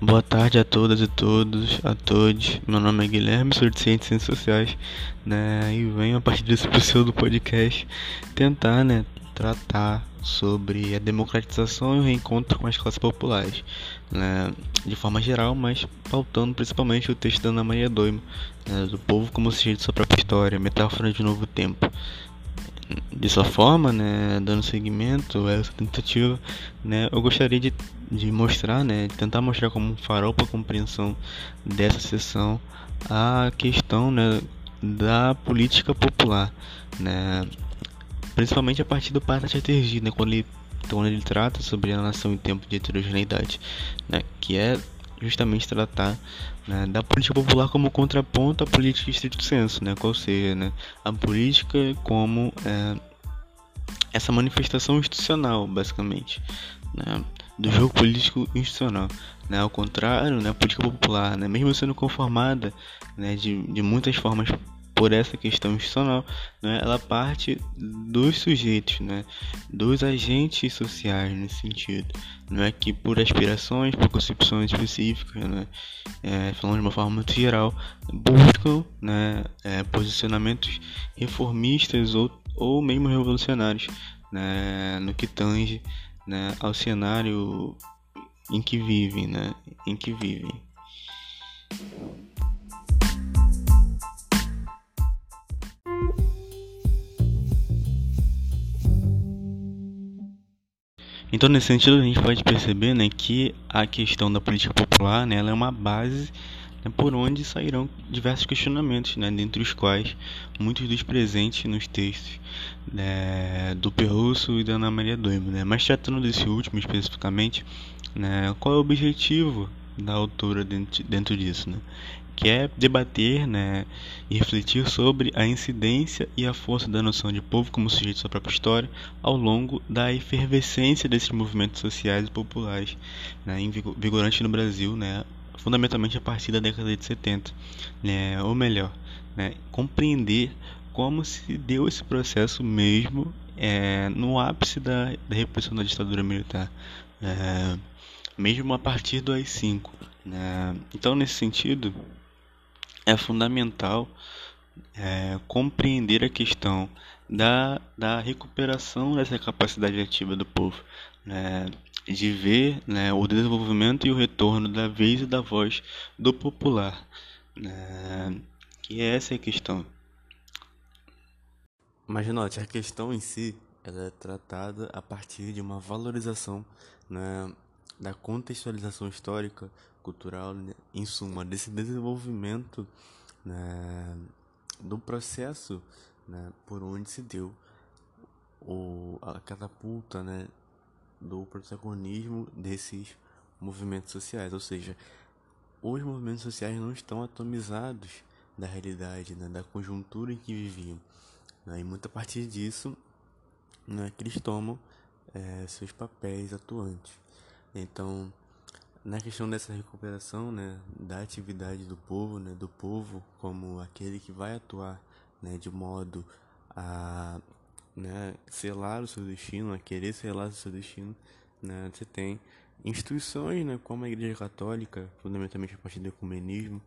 Boa tarde a todas e todos, a todos. Meu nome é Guilherme, sou de Ciências Sociais, né? E venho a partir desse pseudo podcast tentar, né, tratar sobre a democratização e o reencontro com as classes populares, né, de forma geral, mas pautando principalmente o texto da Ana Maria Doima, né, do povo como sujeito de sua própria história, metáfora de novo tempo. Dessa forma, né, dando seguimento a essa tentativa, né, eu gostaria de, de mostrar, né, de tentar mostrar como um farol para compreensão dessa sessão a questão, né, da política popular, né, principalmente a partir do Pata Chatterjee, né, quando ele, quando ele trata sobre a nação em tempo de heterogeneidade, né, que é justamente tratar né, da política popular como contraponto à política estrito senso, né, qual seja né, a política como é, essa manifestação institucional, basicamente, né, do jogo político institucional. Né, ao contrário, né, a política popular, né, mesmo sendo conformada né, de, de muitas formas por essa questão institucional, né, ela parte dos sujeitos, né, dos agentes sociais nesse sentido. Não é que por aspirações, por concepções específicas, né, é, falando de uma forma muito geral, buscam né, é, posicionamentos reformistas ou, ou mesmo revolucionários né, no que tange né, ao cenário em que vivem, né, em que vivem. Então, nesse sentido, a gente pode perceber né, que a questão da política popular né, ela é uma base né, por onde sairão diversos questionamentos, né, dentre os quais muitos dos presentes nos textos né, do Perrusso e da Ana Maria Doima. Né. Mas tratando desse último especificamente, né, qual é o objetivo da autora dentro, dentro disso? Né? Que é debater né, e refletir sobre a incidência e a força da noção de povo como sujeito de sua própria história ao longo da efervescência desses movimentos sociais e populares né, vigorantes no Brasil, né, fundamentalmente a partir da década de 70. Né, ou melhor, né, compreender como se deu esse processo mesmo é, no ápice da, da repressão da ditadura militar. É, mesmo a partir do AI-5. Né? Então, nesse sentido, é fundamental é, compreender a questão da, da recuperação dessa capacidade ativa do povo, né, de ver né, o desenvolvimento e o retorno da vez e da voz do popular, né, que é essa a questão. Mas note, a questão em si ela é tratada a partir de uma valorização né, da contextualização histórica, cultural, né? em suma, desse desenvolvimento né, do processo né, por onde se deu o, a catapulta né, do protagonismo desses movimentos sociais, ou seja, os movimentos sociais não estão atomizados da realidade, né, da conjuntura em que viviam. Né, e muita partir disso né, que eles tomam é, seus papéis atuantes. Então, na questão dessa recuperação, né, da atividade do povo, né, do povo como aquele que vai atuar, né, de modo a, né, selar o seu destino, a querer selar o seu destino, né, você tem instituições, né, como a Igreja Católica, fundamentalmente a partir do ecumenismo,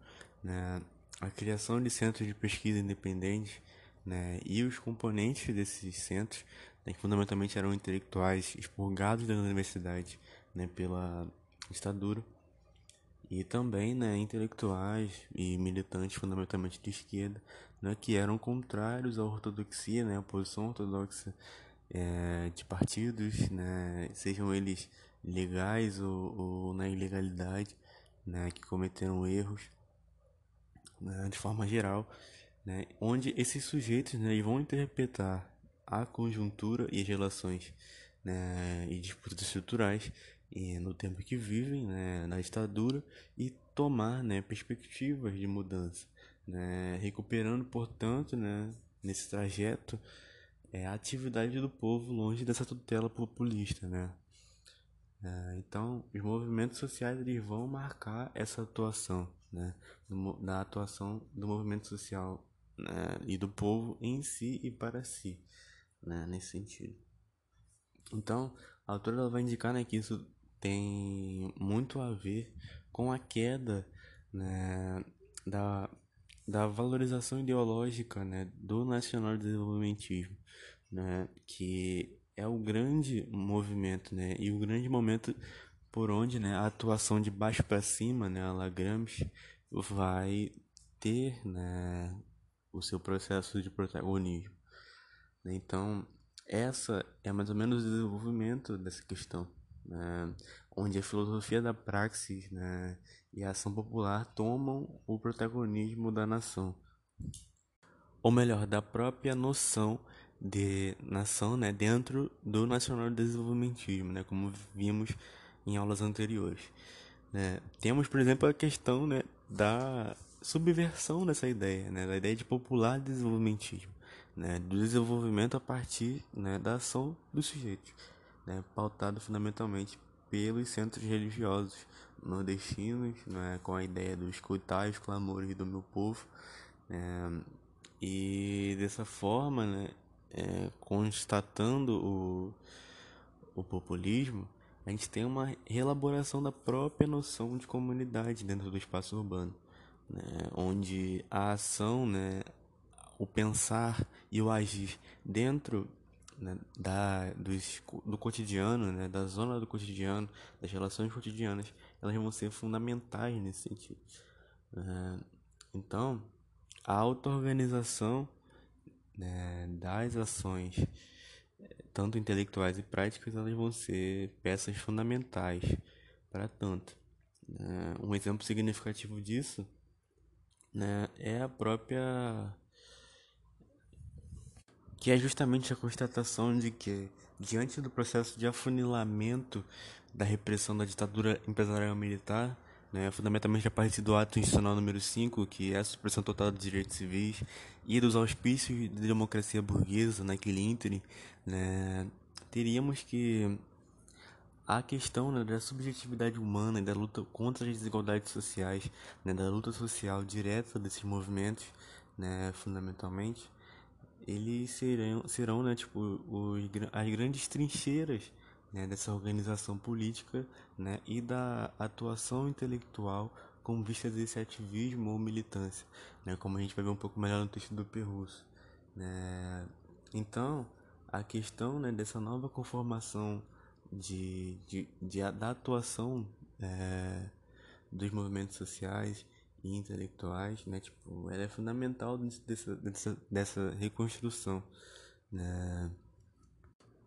né, a criação de centros de pesquisa independentes, né, e os componentes desses centros, né, que fundamentalmente eram intelectuais expurgados da universidade, né, pela ditadura e também né, intelectuais e militantes fundamentalmente de esquerda né, que eram contrários à ortodoxia, né, à posição ortodoxa é, de partidos, né, sejam eles legais ou, ou na ilegalidade, né, que cometeram erros né, de forma geral, né, onde esses sujeitos né, vão interpretar a conjuntura e as relações né, e disputas estruturais e no tempo que vivem, né, na ditadura, e tomar né, perspectivas de mudança, né, recuperando, portanto, né, nesse trajeto, é, a atividade do povo longe dessa tutela populista. Né. É, então, os movimentos sociais eles vão marcar essa atuação, né, da atuação do movimento social né, e do povo em si e para si, né, nesse sentido. Então, a autora vai indicar né, que isso tem muito a ver com a queda né, da, da valorização ideológica né, do nacional desenvolvimentismo, né, que é o grande movimento né, e o grande momento por onde né, a atuação de baixo para cima, né, a Lagrange, vai ter né, o seu processo de protagonismo. Então, essa é mais ou menos o desenvolvimento dessa questão, né, onde a filosofia da praxis né, e a ação popular tomam o protagonismo da nação, ou melhor, da própria noção de nação né, dentro do nacional desenvolvimentismo, né, como vimos em aulas anteriores. Né. Temos, por exemplo, a questão né, da subversão dessa ideia, né, da ideia de popular desenvolvimentismo, né, do desenvolvimento a partir né, da ação dos sujeitos, né, pautado fundamentalmente pelos centros religiosos nordestinos, né, com a ideia do escutar os clamores do meu povo, né, e dessa forma, né, é, constatando o, o populismo, a gente tem uma reelaboração da própria noção de comunidade dentro do espaço urbano, né, onde a ação, né, o pensar e o agir dentro né, da, dos, do cotidiano, né, da zona do cotidiano, das relações cotidianas, elas vão ser fundamentais nesse sentido. É, então, a auto-organização né, das ações, tanto intelectuais e práticas, elas vão ser peças fundamentais para tanto. Né. Um exemplo significativo disso né, é a própria que é justamente a constatação de que, diante do processo de afunilamento da repressão da ditadura empresarial militar, né, fundamentalmente a partir do ato institucional número 5, que é a supressão total dos direitos civis, e dos auspícios da democracia burguesa naquele ínterim, né, teríamos que a questão né, da subjetividade humana e da luta contra as desigualdades sociais, né, da luta social direta desses movimentos, né, fundamentalmente, eles serão, serão né, tipo, os, as grandes trincheiras né, dessa organização política né, e da atuação intelectual com vista desse ativismo ou militância, né, como a gente vai ver um pouco melhor no texto do Perrusso. Né. Então, a questão né, dessa nova conformação de, de, de da atuação é, dos movimentos sociais e intelectuais, né? Tipo, ela é fundamental dessa, dessa, dessa reconstrução, né?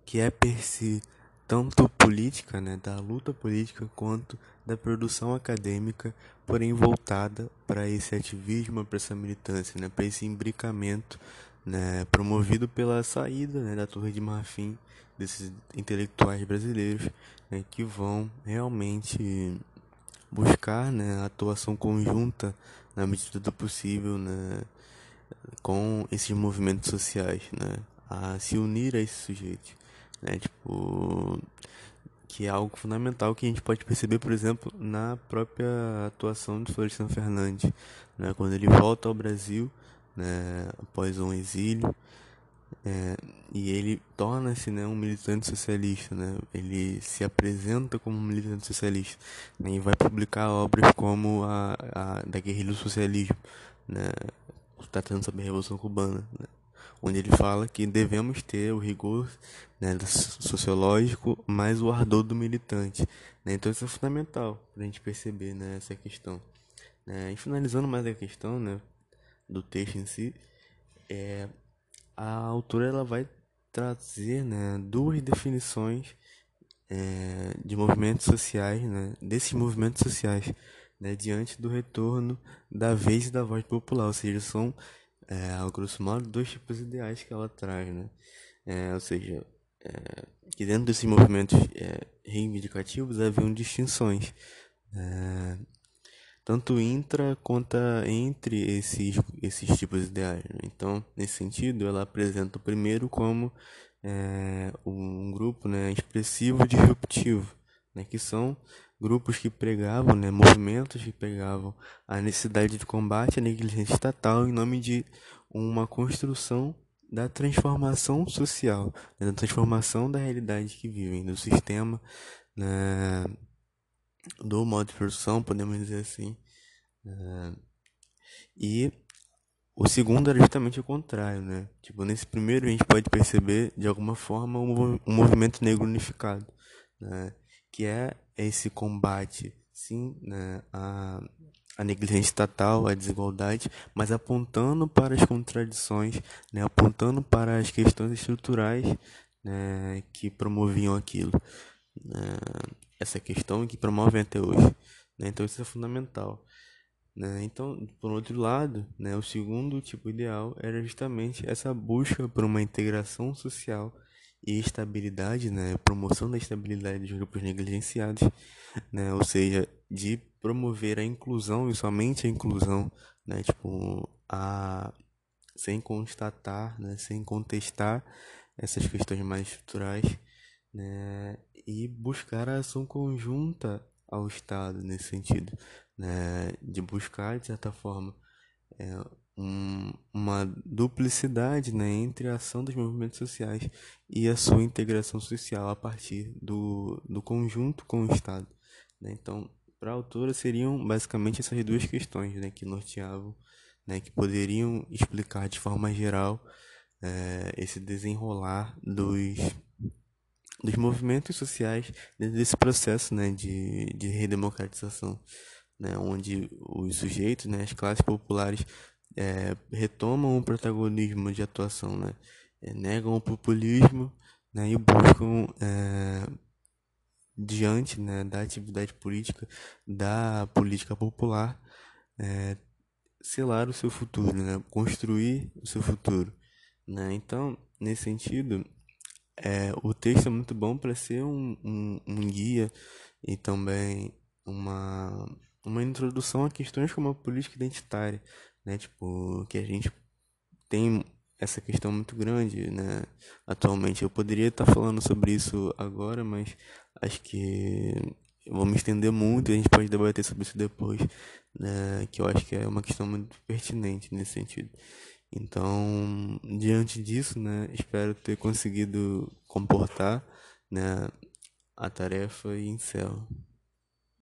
Que é per si tanto política, né, da luta política, quanto da produção acadêmica, porém voltada para esse ativismo, para essa militância, né, para esse imbricamento, né, promovido pela saída né, da Torre de Marfim desses intelectuais brasileiros, né, que vão realmente buscar né, a atuação conjunta na medida do possível né, com esses movimentos sociais, né, a se unir a esses sujeitos, né, tipo, que é algo fundamental que a gente pode perceber, por exemplo, na própria atuação de Florestan Fernandes, né, quando ele volta ao Brasil, né, após um exílio, é, e ele torna-se né, um militante socialista, né? ele se apresenta como um militante socialista né? e vai publicar obras como a, a da guerrilha do socialismo, né? tratando sobre a Revolução Cubana, né? onde ele fala que devemos ter o rigor né, sociológico mais o ardor do militante. Né? Então isso é fundamental para a gente perceber né, essa questão. Né? E finalizando mais a questão né, do texto em si, é, a autora ela vai trazer né, duas definições é, de movimentos sociais, né, desses movimentos sociais, né, diante do retorno da vez e da voz popular, ou seja, são, é, ao grosso modo, dois tipos ideais que ela traz, né, é, ou seja, é, que dentro desses movimentos é, reivindicativos haviam distinções, é, tanto intra quanto entre esses, esses tipos ideais. Né? Então, nesse sentido, ela apresenta o primeiro como é, um grupo né, expressivo disruptivo, né, que são grupos que pregavam, né, movimentos que pregavam a necessidade de combate à negligência estatal em nome de uma construção da transformação social, né, da transformação da realidade que vivem, do sistema né, do modo de produção, podemos dizer assim. É, e o segundo era justamente o contrário, né? Tipo, nesse primeiro a gente pode perceber, de alguma forma, um, movimento negro unificado, né? Que é esse combate, sim, né? A, a negligência estatal, a desigualdade, mas apontando para as contradições, né? Apontando para as questões estruturais, né? Que promoviam aquilo. Né? Essa questão que promovem até hoje. Né? Então isso é fundamental. Né? Então, por outro lado, né, o segundo tipo ideal era justamente essa busca por uma integração social e estabilidade, né, promoção da estabilidade dos grupos negligenciados, né, ou seja, de promover a inclusão e somente a inclusão, né, tipo, a sem constatar, né, sem contestar essas questões mais estruturais, né, e buscar a ação conjunta ao Estado nesse sentido, né, de buscar, de certa forma, é, um, uma duplicidade né, entre a ação dos movimentos sociais e a sua integração social a partir do, do conjunto com o Estado. Né? Então, para a autora, seriam basicamente essas duas questões né, que norteavam, né, que poderiam explicar de forma geral é, esse desenrolar dos dos movimentos sociais desse processo né, de, de redemocratização, né, onde os sujeitos, né, as classes populares é, retomam o protagonismo de atuação, né, é, negam o populismo né, e buscam, é, diante né, da atividade política, da política popular, é, selar o seu futuro, né, construir o seu futuro. Né? Então, nesse sentido, é, o texto é muito bom para ser um, um, um, guia e também uma, uma introdução a questões como a política identitária, né? Tipo, que a gente tem essa questão muito grande, né? Atualmente eu poderia estar falando sobre isso agora, mas acho que vou me estender muito e a gente pode debater sobre isso depois, né? Que eu acho que é uma questão muito pertinente nesse sentido. Então, diante disso, né, espero ter conseguido comportar, né, a tarefa e encerro.